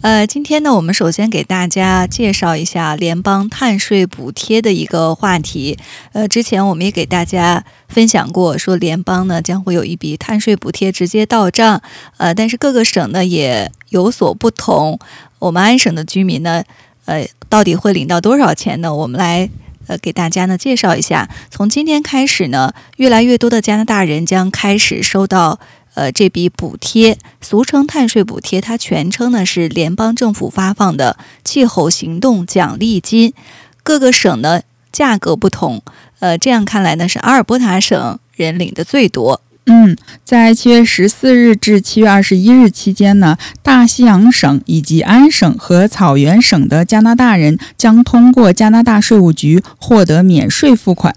呃，今天呢，我们首先给大家介绍一下联邦碳税补贴的一个话题。呃，之前我们也给大家分享过，说联邦呢将会有一笔碳税补贴直接到账。呃，但是各个省呢也有所不同。我们安省的居民呢，呃，到底会领到多少钱呢？我们来呃给大家呢介绍一下。从今天开始呢，越来越多的加拿大人将开始收到。呃，这笔补贴俗称碳税补贴，它全称呢是联邦政府发放的气候行动奖励金。各个省呢价格不同，呃，这样看来呢是阿尔伯塔省人领的最多。嗯，在七月十四日至七月二十一日期间呢，大西洋省以及安省和草原省的加拿大人将通过加拿大税务局获得免税付款。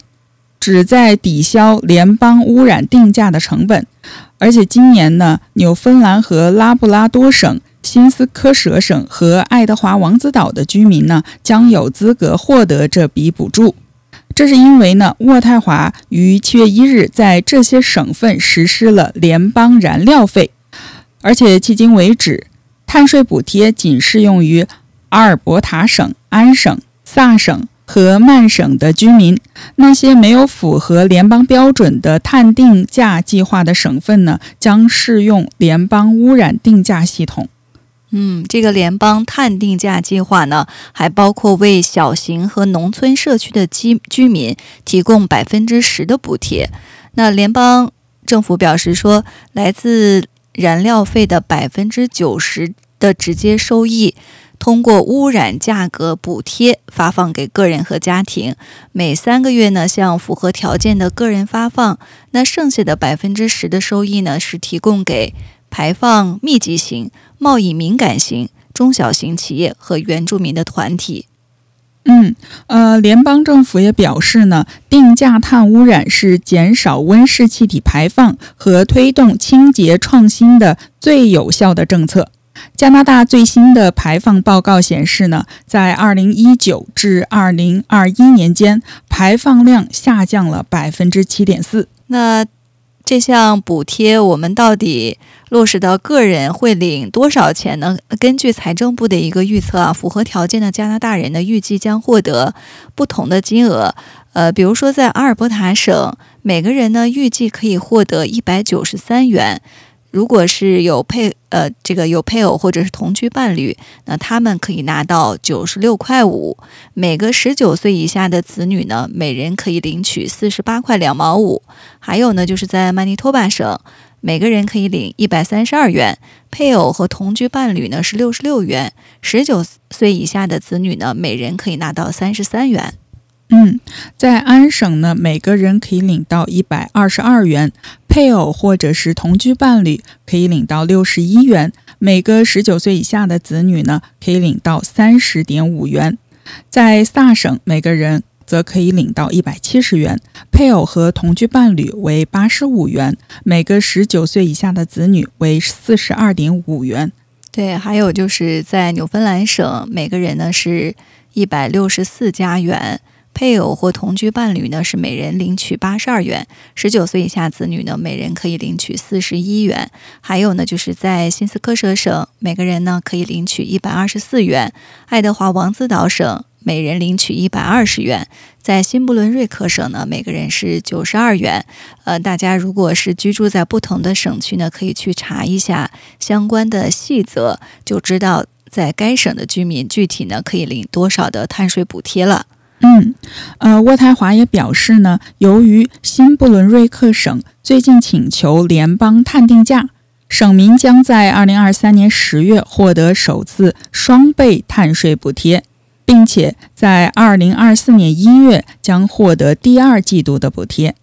旨在抵消联邦污染定价的成本，而且今年呢，纽芬兰和拉布拉多省、新斯科舍省和爱德华王子岛的居民呢，将有资格获得这笔补助。这是因为呢，渥太华于七月一日在这些省份实施了联邦燃料费，而且迄今为止，碳税补贴仅适用于阿尔伯塔省、安省、萨省。和曼省的居民，那些没有符合联邦标准的碳定价计划的省份呢，将适用联邦污染定价系统。嗯，这个联邦碳定价计划呢，还包括为小型和农村社区的居居民提供百分之十的补贴。那联邦政府表示说，来自燃料费的百分之九十的直接收益。通过污染价格补贴发放给个人和家庭，每三个月呢向符合条件的个人发放。那剩下的百分之十的收益呢是提供给排放密集型、贸易敏感型、中小型企业和原住民的团体。嗯，呃，联邦政府也表示呢，定价碳污染是减少温室气体排放和推动清洁创新的最有效的政策。加拿大最新的排放报告显示呢，在2019至2021年间，排放量下降了百分之七点四。那这项补贴我们到底落实到个人会领多少钱呢？根据财政部的一个预测啊，符合条件的加拿大人呢，预计将获得不同的金额。呃，比如说在阿尔伯塔省，每个人呢预计可以获得一百九十三元。如果是有配呃这个有配偶或者是同居伴侣，那他们可以拿到九十六块五。每个十九岁以下的子女呢，每人可以领取四十八块两毛五。还有呢，就是在曼尼托巴省，每个人可以领一百三十二元，配偶和同居伴侣呢是六十六元。十九岁以下的子女呢，每人可以拿到三十三元。嗯，在安省呢，每个人可以领到一百二十二元，配偶或者是同居伴侣可以领到六十一元，每个十九岁以下的子女呢，可以领到三十点五元。在萨省，每个人则可以领到一百七十元，配偶和同居伴侣为八十五元，每个十九岁以下的子女为四十二点五元。对，还有就是在纽芬兰省，每个人呢是一百六十四加元。配偶或同居伴侣呢，是每人领取八十二元；十九岁以下子女呢，每人可以领取四十一元。还有呢，就是在新斯科舍省，每个人呢可以领取一百二十四元；爱德华王子岛省，每人领取一百二十元；在新布伦瑞克省呢，每个人是九十二元。呃，大家如果是居住在不同的省区呢，可以去查一下相关的细则，就知道在该省的居民具体呢可以领多少的碳税补贴了。嗯，呃，渥太华也表示呢，由于新布伦瑞克省最近请求联邦探定价，省民将在二零二三年十月获得首次双倍碳税补贴，并且在二零二四年一月将获得第二季度的补贴。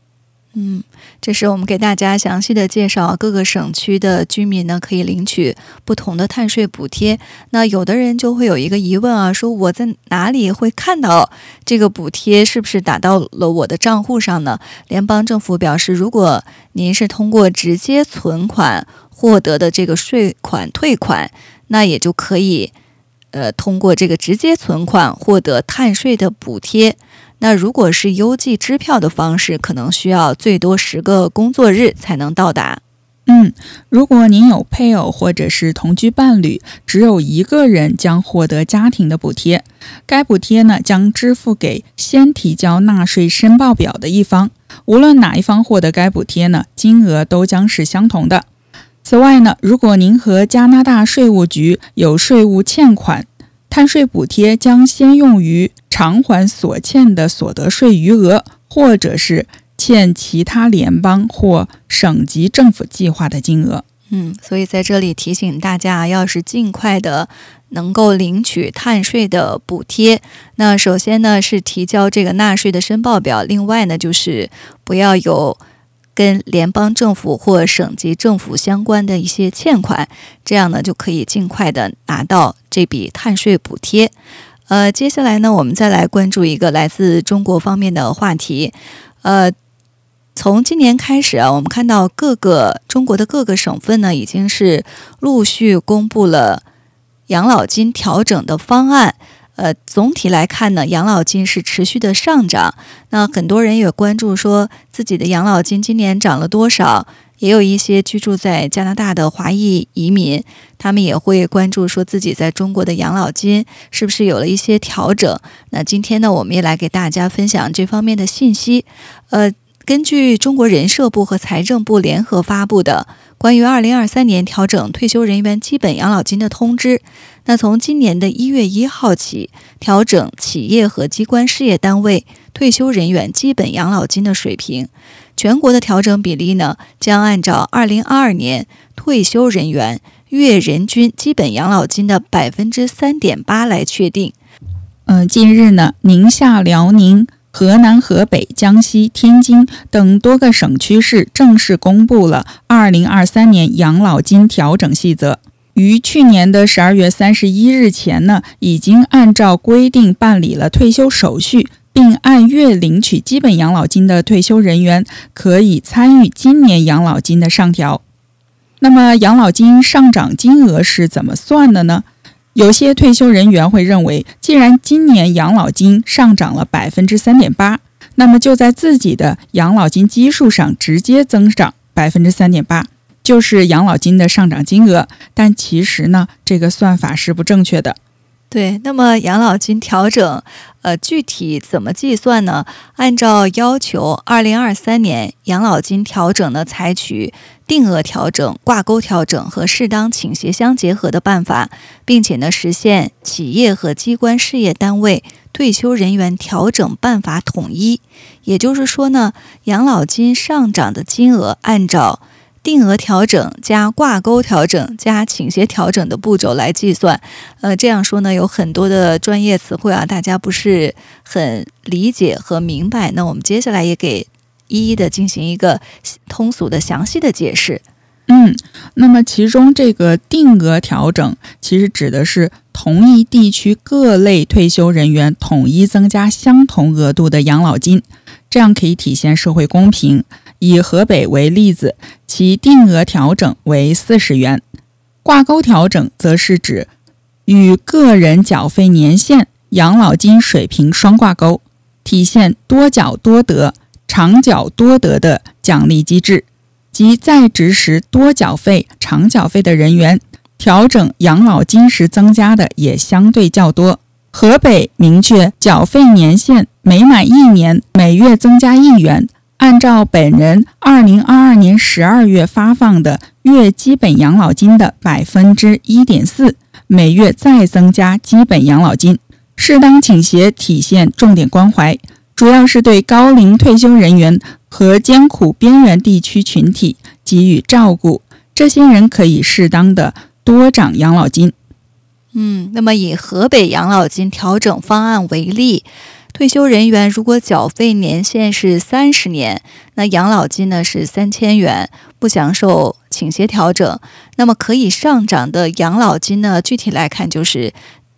嗯，这是我们给大家详细的介绍各个省区的居民呢可以领取不同的碳税补贴。那有的人就会有一个疑问啊，说我在哪里会看到这个补贴是不是打到了我的账户上呢？联邦政府表示，如果您是通过直接存款获得的这个税款退款，那也就可以呃通过这个直接存款获得碳税的补贴。那如果是邮寄支票的方式，可能需要最多十个工作日才能到达。嗯，如果您有配偶或者是同居伴侣，只有一个人将获得家庭的补贴。该补贴呢将支付给先提交纳税申报表的一方。无论哪一方获得该补贴呢，金额都将是相同的。此外呢，如果您和加拿大税务局有税务欠款，碳税补贴将先用于偿还所欠的所得税余额，或者是欠其他联邦或省级政府计划的金额。嗯，所以在这里提醒大家，要是尽快的能够领取碳税的补贴，那首先呢是提交这个纳税的申报表，另外呢就是不要有。跟联邦政府或省级政府相关的一些欠款，这样呢就可以尽快的拿到这笔碳税补贴。呃，接下来呢，我们再来关注一个来自中国方面的话题。呃，从今年开始啊，我们看到各个中国的各个省份呢，已经是陆续公布了养老金调整的方案。呃，总体来看呢，养老金是持续的上涨。那很多人也关注说自己的养老金今年涨了多少，也有一些居住在加拿大的华裔移民，他们也会关注说自己在中国的养老金是不是有了一些调整。那今天呢，我们也来给大家分享这方面的信息。呃，根据中国人社部和财政部联合发布的关于二零二三年调整退休人员基本养老金的通知。那从今年的一月一号起，调整企业和机关事业单位退休人员基本养老金的水平，全国的调整比例呢，将按照二零二二年退休人员月人均基本养老金的百分之三点八来确定。嗯，近日呢，宁夏、辽宁、河南、河北、江西、天津等多个省区市正式公布了二零二三年养老金调整细则。于去年的十二月三十一日前呢，已经按照规定办理了退休手续，并按月领取基本养老金的退休人员，可以参与今年养老金的上调。那么，养老金上涨金额是怎么算的呢？有些退休人员会认为，既然今年养老金上涨了百分之三点八，那么就在自己的养老金基数上直接增长百分之三点八。就是养老金的上涨金额，但其实呢，这个算法是不正确的。对，那么养老金调整，呃，具体怎么计算呢？按照要求，二零二三年养老金调整呢，采取定额调整、挂钩调整和适当倾斜相结合的办法，并且呢，实现企业和机关事业单位退休人员调整办法统一。也就是说呢，养老金上涨的金额按照。定额调整加挂钩调整加倾斜调整的步骤来计算，呃，这样说呢，有很多的专业词汇啊，大家不是很理解和明白。那我们接下来也给一一的进行一个通俗的详细的解释。嗯，那么其中这个定额调整其实指的是同一地区各类退休人员统一增加相同额度的养老金，这样可以体现社会公平。以河北为例子，其定额调整为四十元，挂钩调整则是指与个人缴费年限、养老金水平双挂钩，体现多缴多得、长缴多得的奖励机制。即在职时多缴费、长缴费的人员，调整养老金时增加的也相对较多。河北明确缴费年限每满一年，每月增加一元。按照本人二零二二年十二月发放的月基本养老金的百分之一点四，每月再增加基本养老金，适当倾斜体现重点关怀，主要是对高龄退休人员和艰苦边缘地区群体给予照顾，这些人可以适当的多涨养老金。嗯，那么以河北养老金调整方案为例。退休人员如果缴费年限是三十年，那养老金呢是三千元，不享受倾斜调整。那么可以上涨的养老金呢，具体来看就是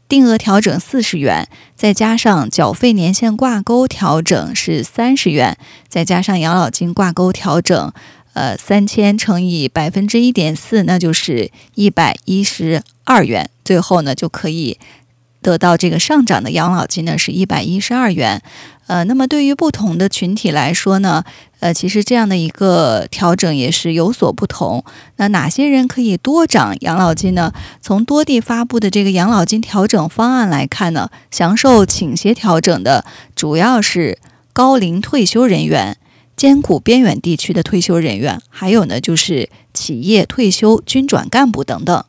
定额调整四十元，再加上缴费年限挂钩调整是三十元，再加上养老金挂钩调整。呃，三千乘以百分之一点四，那就是一百一十二元。最后呢，就可以得到这个上涨的养老金呢，是一百一十二元。呃，那么对于不同的群体来说呢，呃，其实这样的一个调整也是有所不同。那哪些人可以多涨养老金呢？从多地发布的这个养老金调整方案来看呢，享受倾斜调整的主要是高龄退休人员。艰苦边远地区的退休人员，还有呢，就是企业退休军转干部等等。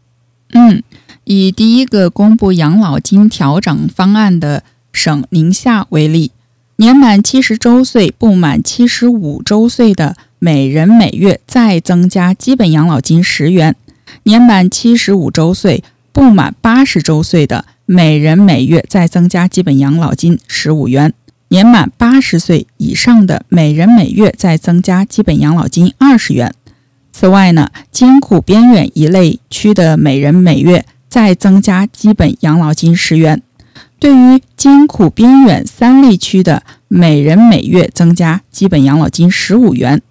嗯，以第一个公布养老金调整方案的省宁夏为例，年满七十周岁不满七十五周岁的，每人每月再增加基本养老金十元；年满七十五周岁不满八十周岁的，每人每月再增加基本养老金十五元。年满八十岁以上的，每人每月再增加基本养老金二十元。此外呢，艰苦边远一类区的每人每月再增加基本养老金十元。对于艰苦边远三类区的，每人每月增加基本养老金十五元。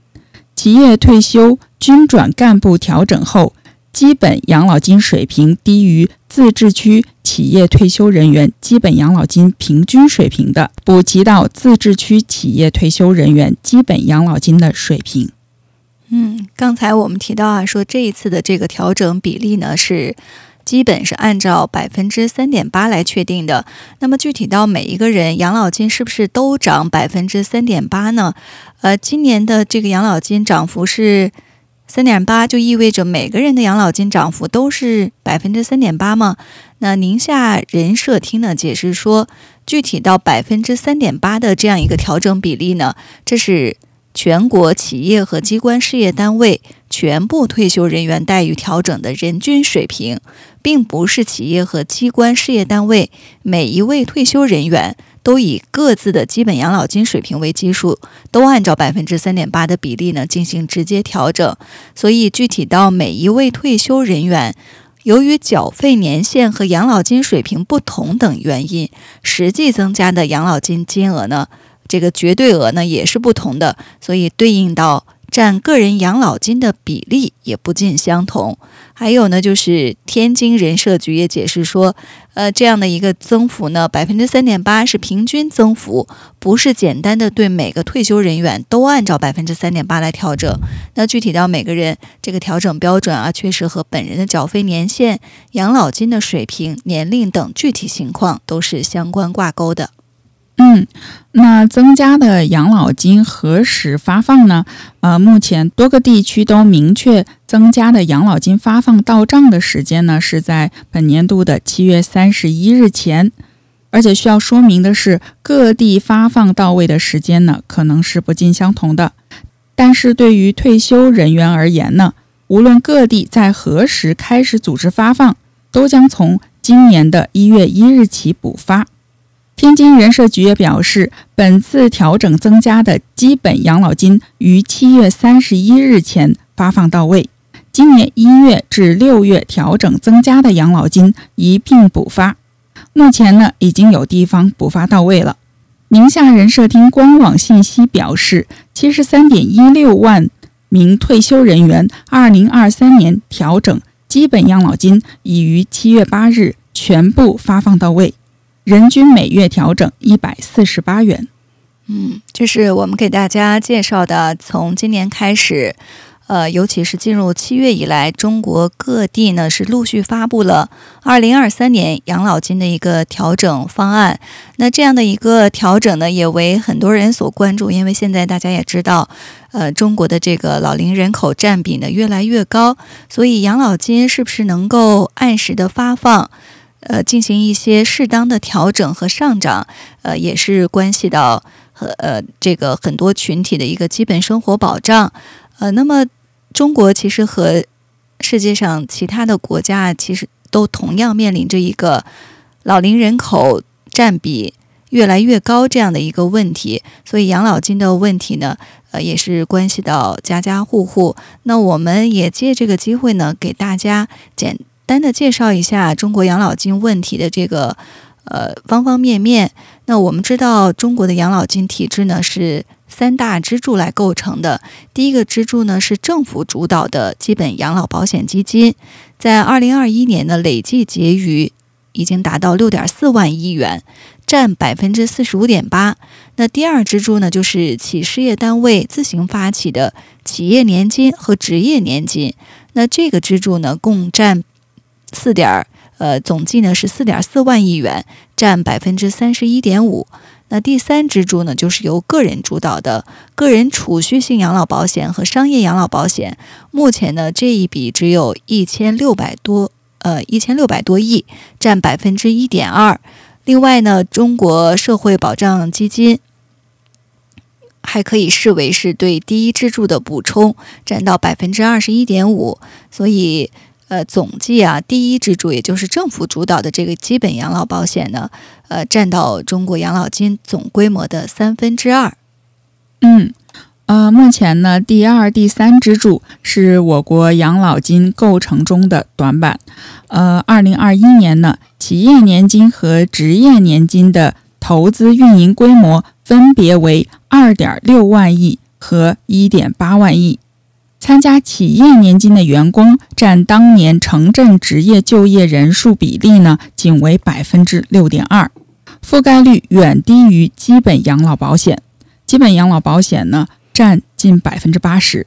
企业退休均转干部调整后，基本养老金水平低于自治区。企业退休人员基本养老金平均水平的，补齐到自治区企业退休人员基本养老金的水平。嗯，刚才我们提到啊，说这一次的这个调整比例呢，是基本是按照百分之三点八来确定的。那么具体到每一个人养老金是不是都涨百分之三点八呢？呃，今年的这个养老金涨幅是。三点八就意味着每个人的养老金涨幅都是百分之三点八吗？那宁夏人社厅呢解释说，具体到百分之三点八的这样一个调整比例呢，这是全国企业和机关事业单位全部退休人员待遇调整的人均水平，并不是企业和机关事业单位每一位退休人员。都以各自的基本养老金水平为基数，都按照百分之三点八的比例呢进行直接调整。所以具体到每一位退休人员，由于缴费年限和养老金水平不同等原因，实际增加的养老金金额呢，这个绝对额呢也是不同的，所以对应到。占个人养老金的比例也不尽相同。还有呢，就是天津人社局也解释说，呃，这样的一个增幅呢，百分之三点八是平均增幅，不是简单的对每个退休人员都按照百分之三点八来调整。那具体到每个人，这个调整标准啊，确实和本人的缴费年限、养老金的水平、年龄等具体情况都是相关挂钩的。嗯，那增加的养老金何时发放呢？呃，目前多个地区都明确增加的养老金发放到账的时间呢，是在本年度的七月三十一日前。而且需要说明的是，各地发放到位的时间呢，可能是不尽相同的。但是对于退休人员而言呢，无论各地在何时开始组织发放，都将从今年的一月一日起补发。天津人社局也表示，本次调整增加的基本养老金于七月三十一日前发放到位。今年一月至六月调整增加的养老金一并补发。目前呢，已经有地方补发到位了。宁夏人社厅官网信息表示，七十三点一六万名退休人员二零二三年调整基本养老金已于七月八日全部发放到位。人均每月调整一百四十八元。嗯，这是我们给大家介绍的。从今年开始，呃，尤其是进入七月以来，中国各地呢是陆续发布了二零二三年养老金的一个调整方案。那这样的一个调整呢，也为很多人所关注，因为现在大家也知道，呃，中国的这个老龄人口占比呢越来越高，所以养老金是不是能够按时的发放？呃，进行一些适当的调整和上涨，呃，也是关系到和呃这个很多群体的一个基本生活保障。呃，那么中国其实和世界上其他的国家其实都同样面临着一个老龄人口占比越来越高这样的一个问题，所以养老金的问题呢，呃，也是关系到家家户户。那我们也借这个机会呢，给大家简单的介绍一下中国养老金问题的这个呃方方面面。那我们知道，中国的养老金体制呢是三大支柱来构成的。第一个支柱呢是政府主导的基本养老保险基金，在二零二一年的累计结余。已经达到六点四万亿元，占百分之四十五点八。那第二支柱呢，就是企事业单位自行发起的企业年金和职业年金。那这个支柱呢，共占四点呃，总计呢是四点四万亿元，占百分之三十一点五。那第三支柱呢，就是由个人主导的个人储蓄性养老保险和商业养老保险。目前呢，这一笔只有一千六百多。呃，一千六百多亿，占百分之一点二。另外呢，中国社会保障基金还可以视为是对第一支柱的补充，占到百分之二十一点五。所以，呃，总计啊，第一支柱也就是政府主导的这个基本养老保险呢，呃，占到中国养老金总规模的三分之二。嗯。呃，目前呢，第二、第三支柱是我国养老金构成中的短板。呃，二零二一年呢，企业年金和职业年金的投资运营规模分别为二点六万亿和一点八万亿。参加企业年金的员工占当年城镇职业就业人数比例呢，仅为百分之六点二，覆盖率远低于基本养老保险。基本养老保险呢？占近百分之八十，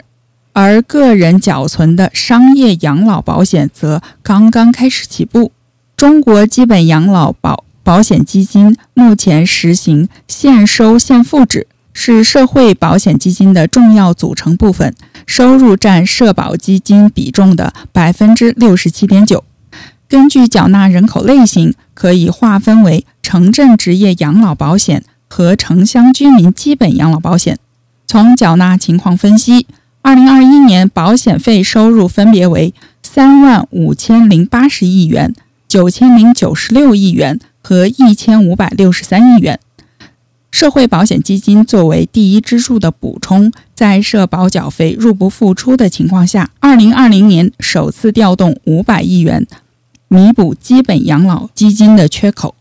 而个人缴存的商业养老保险则刚刚开始起步。中国基本养老保保险基金目前实行现收现付制，是社会保险基金的重要组成部分，收入占社保基金比重的百分之六十七点九。根据缴纳人口类型，可以划分为城镇职业养老保险和城乡居民基本养老保险。从缴纳情况分析，二零二一年保险费收入分别为三万五千零八十亿元、九千零九十六亿元和一千五百六十三亿元。社会保险基金作为第一支柱的补充，在社保缴费入不敷出的情况下，二零二零年首次调动五百亿元，弥补基本养老基金的缺口。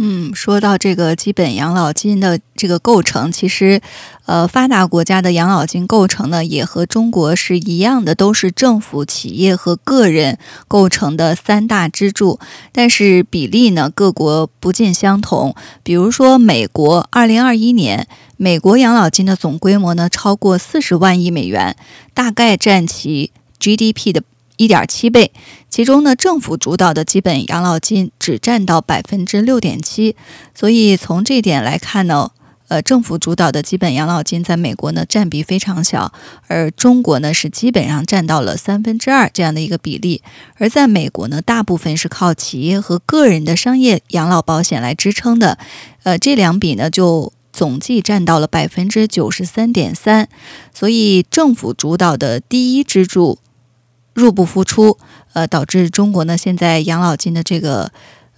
嗯，说到这个基本养老金的这个构成，其实，呃，发达国家的养老金构成呢，也和中国是一样的，都是政府、企业和个人构成的三大支柱。但是比例呢，各国不尽相同。比如说，美国二零二一年，美国养老金的总规模呢，超过四十万亿美元，大概占其 GDP 的。一点七倍，其中呢，政府主导的基本养老金只占到百分之六点七，所以从这点来看呢，呃，政府主导的基本养老金在美国呢占比非常小，而中国呢是基本上占到了三分之二这样的一个比例，而在美国呢，大部分是靠企业和个人的商业养老保险来支撑的，呃，这两笔呢就总计占到了百分之九十三点三，所以政府主导的第一支柱。入不敷出，呃，导致中国呢现在养老金的这个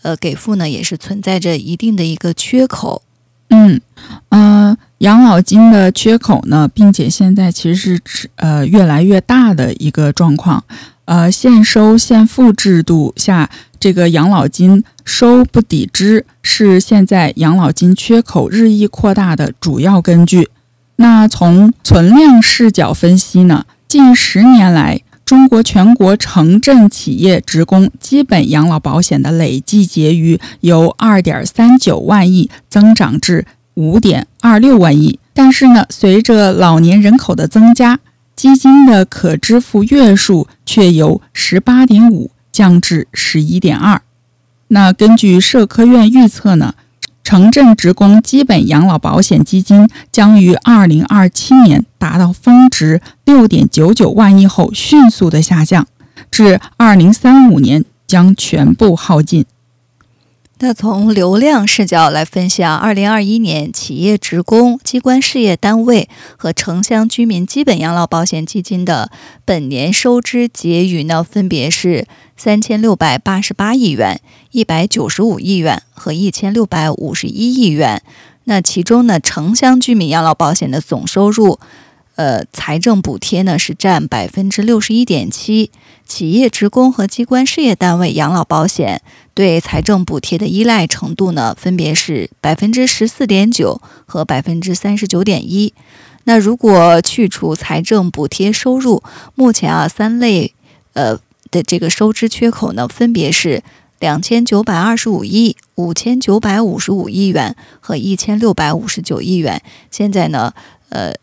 呃给付呢也是存在着一定的一个缺口。嗯嗯，养老金的缺口呢，并且现在其实是呃越来越大的一个状况。呃，现收现付制度下，这个养老金收不抵支，是现在养老金缺口日益扩大的主要根据。那从存量视角分析呢，近十年来。中国全国城镇企业职工基本养老保险的累计结余由二点三九万亿增长至五点二六万亿，但是呢，随着老年人口的增加，基金的可支付月数却由十八点五降至十一点二。那根据社科院预测呢？城镇职工基本养老保险基金将于二零二七年达到峰值六点九九万亿后，迅速的下降，至二零三五年将全部耗尽。那从流量视角来分享，二零二一年企业职工、机关事业单位和城乡居民基本养老保险基金的本年收支结余呢，分别是三千六百八十八亿元、一百九十五亿元和一千六百五十一亿元。那其中呢，城乡居民养老保险的总收入。呃，财政补贴呢是占百分之六十一点七，企业职工和机关事业单位养老保险对财政补贴的依赖程度呢，分别是百分之十四点九和百分之三十九点一。那如果去除财政补贴收入，目前啊三类呃的这个收支缺口呢，分别是两千九百二十五亿、五千九百五十五亿元和一千六百五十九亿元。现在呢，呃。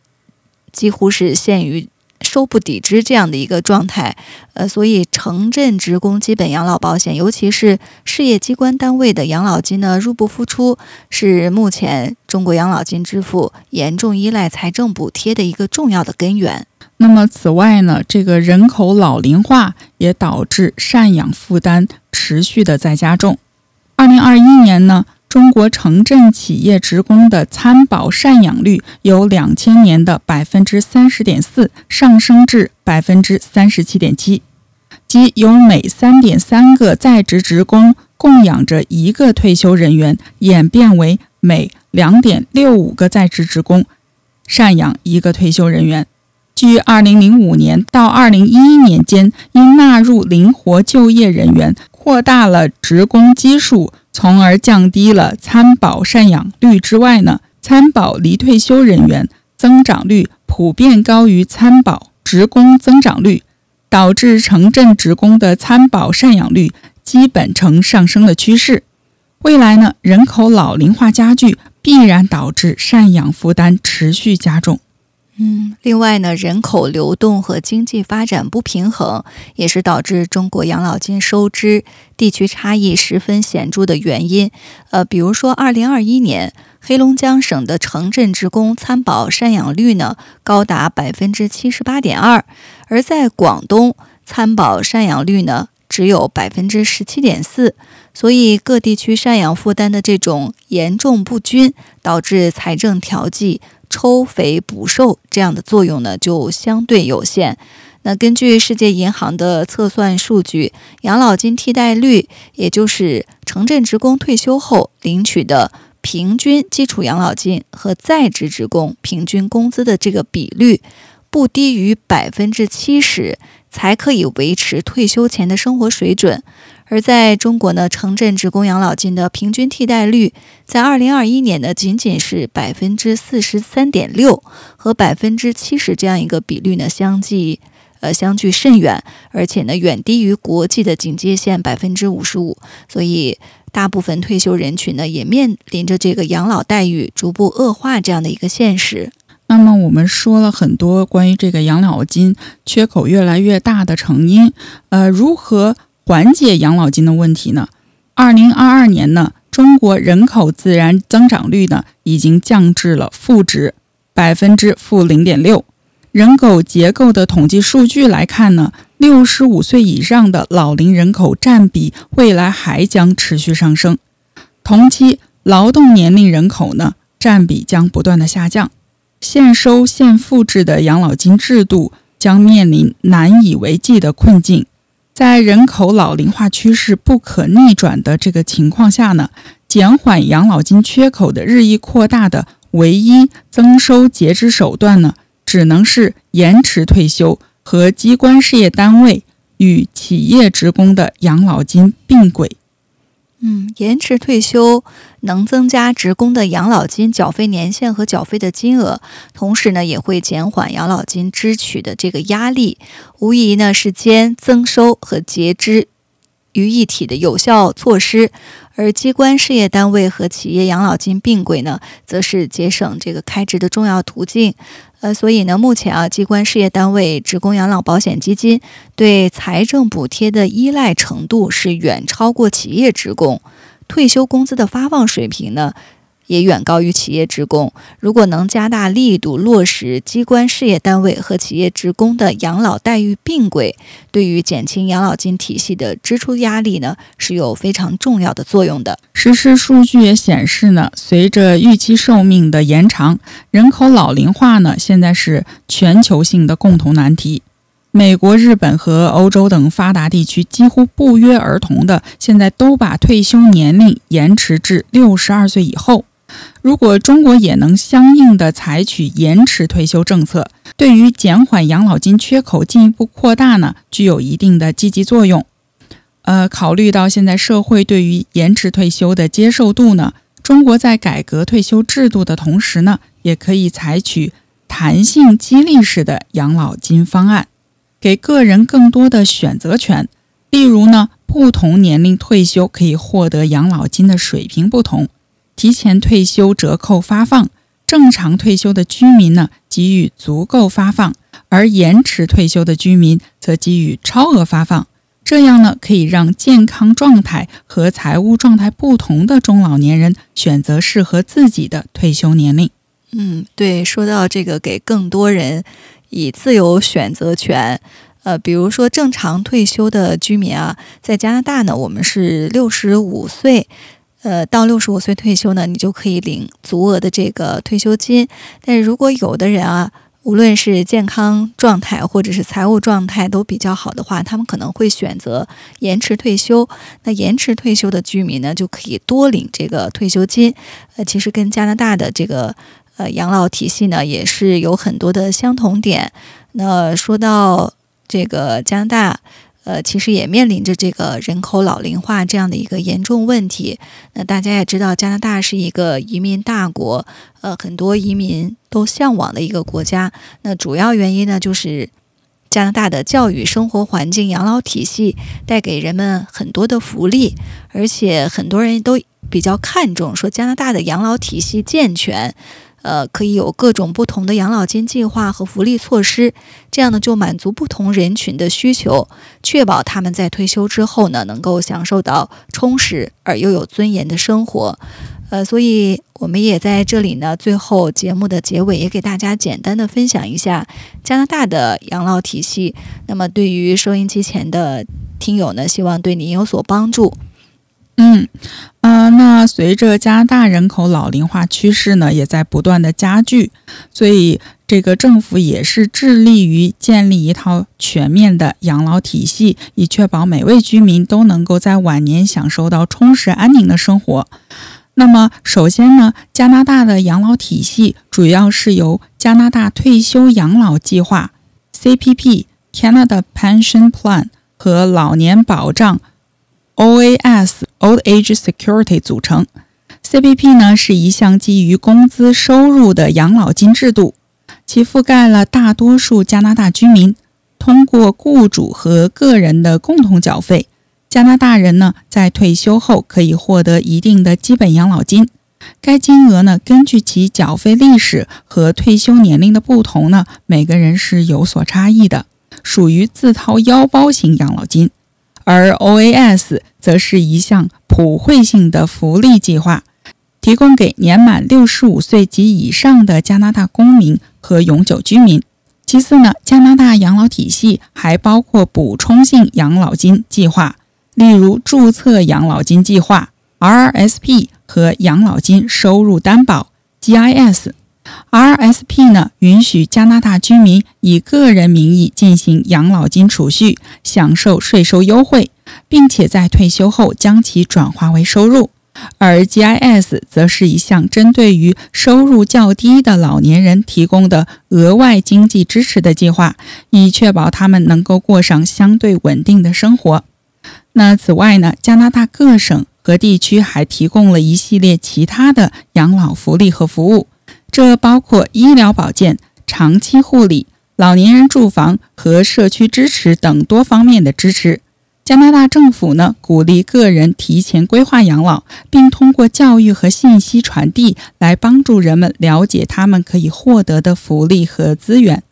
几乎是陷于收不抵支这样的一个状态，呃，所以城镇职工基本养老保险，尤其是事业机关单位的养老金呢，入不敷出，是目前中国养老金支付严重依赖财政补贴的一个重要的根源。那么，此外呢，这个人口老龄化也导致赡养负担持续的在加重。二零二一年呢？中国城镇企业职工的参保赡养率由两千年的百分之三十点四上升至百分之三十七点七，即由每三点三个在职职工供养着一个退休人员，演变为每两点六五个在职职工赡养一个退休人员。据二零零五年到二零一一年间，因纳入灵活就业人员，扩大了职工基数。从而降低了参保赡养率之外呢，参保离退休人员增长率普遍高于参保职工增长率，导致城镇职工的参保赡养率基本呈上升的趋势。未来呢，人口老龄化加剧，必然导致赡养负担持续加重。嗯，另外呢，人口流动和经济发展不平衡也是导致中国养老金收支地区差异十分显著的原因。呃，比如说，二零二一年黑龙江省的城镇职工参保赡养率呢高达百分之七十八点二，而在广东参保赡养率呢只有百分之十七点四。所以各地区赡养负担的这种严重不均，导致财政调剂。抽肥补瘦这样的作用呢，就相对有限。那根据世界银行的测算数据，养老金替代率，也就是城镇职工退休后领取的平均基础养老金和在职职工平均工资的这个比率，不低于百分之七十，才可以维持退休前的生活水准。而在中国呢，城镇职工养老金的平均替代率在二零二一年呢，仅仅是百分之四十三点六，和百分之七十这样一个比率呢相距，呃相距甚远，而且呢远低于国际的警戒线百分之五十五。所以，大部分退休人群呢也面临着这个养老待遇逐步恶化这样的一个现实。那么，我们说了很多关于这个养老金缺口越来越大的成因，呃，如何？缓解养老金的问题呢？二零二二年呢，中国人口自然增长率呢已经降至了负值百分之负零点六。人口结构的统计数据来看呢，六十五岁以上的老龄人口占比未来还将持续上升。同期劳动年龄人口呢占比将不断的下降，现收现付制的养老金制度将面临难以为继的困境。在人口老龄化趋势不可逆转的这个情况下呢，减缓养老金缺口的日益扩大的唯一增收节支手段呢，只能是延迟退休和机关事业单位与企业职工的养老金并轨。嗯，延迟退休能增加职工的养老金缴费年限和缴费的金额，同时呢，也会减缓养老金支取的这个压力，无疑呢是兼增收和节支于一体的有效措施。而机关事业单位和企业养老金并轨呢，则是节省这个开支的重要途径。呃，所以呢，目前啊，机关事业单位职工养老保险基金对财政补贴的依赖程度是远超过企业职工，退休工资的发放水平呢，也远高于企业职工。如果能加大力度落实机关事业单位和企业职工的养老待遇并轨，对于减轻养老金体系的支出压力呢，是有非常重要的作用的。实时数据也显示呢，随着预期寿命的延长，人口老龄化呢，现在是全球性的共同难题。美国、日本和欧洲等发达地区几乎不约而同的，现在都把退休年龄延迟至六十二岁以后。如果中国也能相应的采取延迟退休政策，对于减缓养老金缺口进一步扩大呢，具有一定的积极作用。呃，考虑到现在社会对于延迟退休的接受度呢，中国在改革退休制度的同时呢，也可以采取弹性激励式的养老金方案。给个人更多的选择权，例如呢，不同年龄退休可以获得养老金的水平不同，提前退休折扣发放，正常退休的居民呢给予足够发放，而延迟退休的居民则给予超额发放。这样呢，可以让健康状态和财务状态不同的中老年人选择适合自己的退休年龄。嗯，对，说到这个，给更多人。以自由选择权，呃，比如说正常退休的居民啊，在加拿大呢，我们是六十五岁，呃，到六十五岁退休呢，你就可以领足额的这个退休金。但是如果有的人啊，无论是健康状态或者是财务状态都比较好的话，他们可能会选择延迟退休。那延迟退休的居民呢，就可以多领这个退休金。呃，其实跟加拿大的这个。呃，养老体系呢也是有很多的相同点。那说到这个加拿大，呃，其实也面临着这个人口老龄化这样的一个严重问题。那大家也知道，加拿大是一个移民大国，呃，很多移民都向往的一个国家。那主要原因呢，就是加拿大的教育、生活环境、养老体系带给人们很多的福利，而且很多人都比较看重说加拿大的养老体系健全。呃，可以有各种不同的养老金计划和福利措施，这样呢就满足不同人群的需求，确保他们在退休之后呢能够享受到充实而又有尊严的生活。呃，所以我们也在这里呢，最后节目的结尾也给大家简单的分享一下加拿大的养老体系。那么对于收音机前的听友呢，希望对您有所帮助。嗯，呃，那随着加拿大人口老龄化趋势呢，也在不断的加剧，所以这个政府也是致力于建立一套全面的养老体系，以确保每位居民都能够在晚年享受到充实安宁的生活。那么，首先呢，加拿大的养老体系主要是由加拿大退休养老计划 （CPP，Canada Pension Plan） 和老年保障。OAS Old Age Security 组成，CPP 呢是一项基于工资收入的养老金制度，其覆盖了大多数加拿大居民。通过雇主和个人的共同缴费，加拿大人呢在退休后可以获得一定的基本养老金。该金额呢根据其缴费历史和退休年龄的不同呢，每个人是有所差异的，属于自掏腰包型养老金。而 OAS 则是一项普惠性的福利计划，提供给年满六十五岁及以上的加拿大公民和永久居民。其次呢，加拿大养老体系还包括补充性养老金计划，例如注册养老金计划 （RRSP） 和养老金收入担保 （GIS）。RSP 呢，允许加拿大居民以个人名义进行养老金储蓄，享受税收优惠，并且在退休后将其转化为收入。而 GIS 则是一项针对于收入较低的老年人提供的额外经济支持的计划，以确保他们能够过上相对稳定的生活。那此外呢，加拿大各省和地区还提供了一系列其他的养老福利和服务。这包括医疗保健、长期护理、老年人住房和社区支持等多方面的支持。加拿大政府呢，鼓励个人提前规划养老，并通过教育和信息传递来帮助人们了解他们可以获得的福利和资源。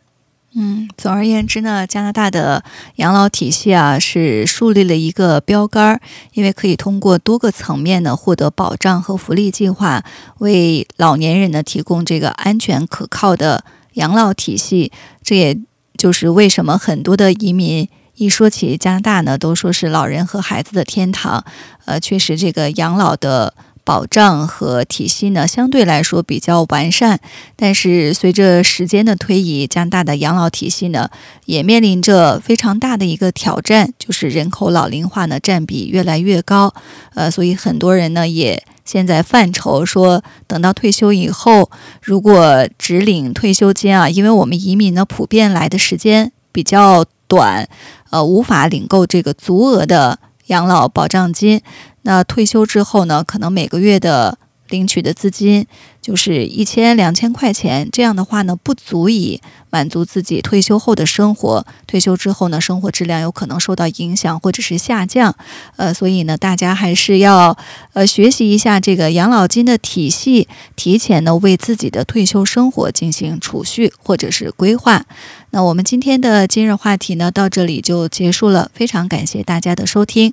嗯，总而言之呢，加拿大的养老体系啊是树立了一个标杆儿，因为可以通过多个层面呢获得保障和福利计划，为老年人呢提供这个安全可靠的养老体系。这也就是为什么很多的移民一说起加拿大呢，都说是老人和孩子的天堂。呃，确实这个养老的。保障和体系呢，相对来说比较完善，但是随着时间的推移，加拿大的养老体系呢，也面临着非常大的一个挑战，就是人口老龄化呢占比越来越高。呃，所以很多人呢也现在犯愁，说等到退休以后，如果只领退休金啊，因为我们移民呢普遍来的时间比较短，呃，无法领够这个足额的养老保障金。那退休之后呢，可能每个月的领取的资金就是一千两千块钱，这样的话呢，不足以满足自己退休后的生活。退休之后呢，生活质量有可能受到影响或者是下降。呃，所以呢，大家还是要呃学习一下这个养老金的体系，提前呢为自己的退休生活进行储蓄或者是规划。那我们今天的今日话题呢，到这里就结束了，非常感谢大家的收听。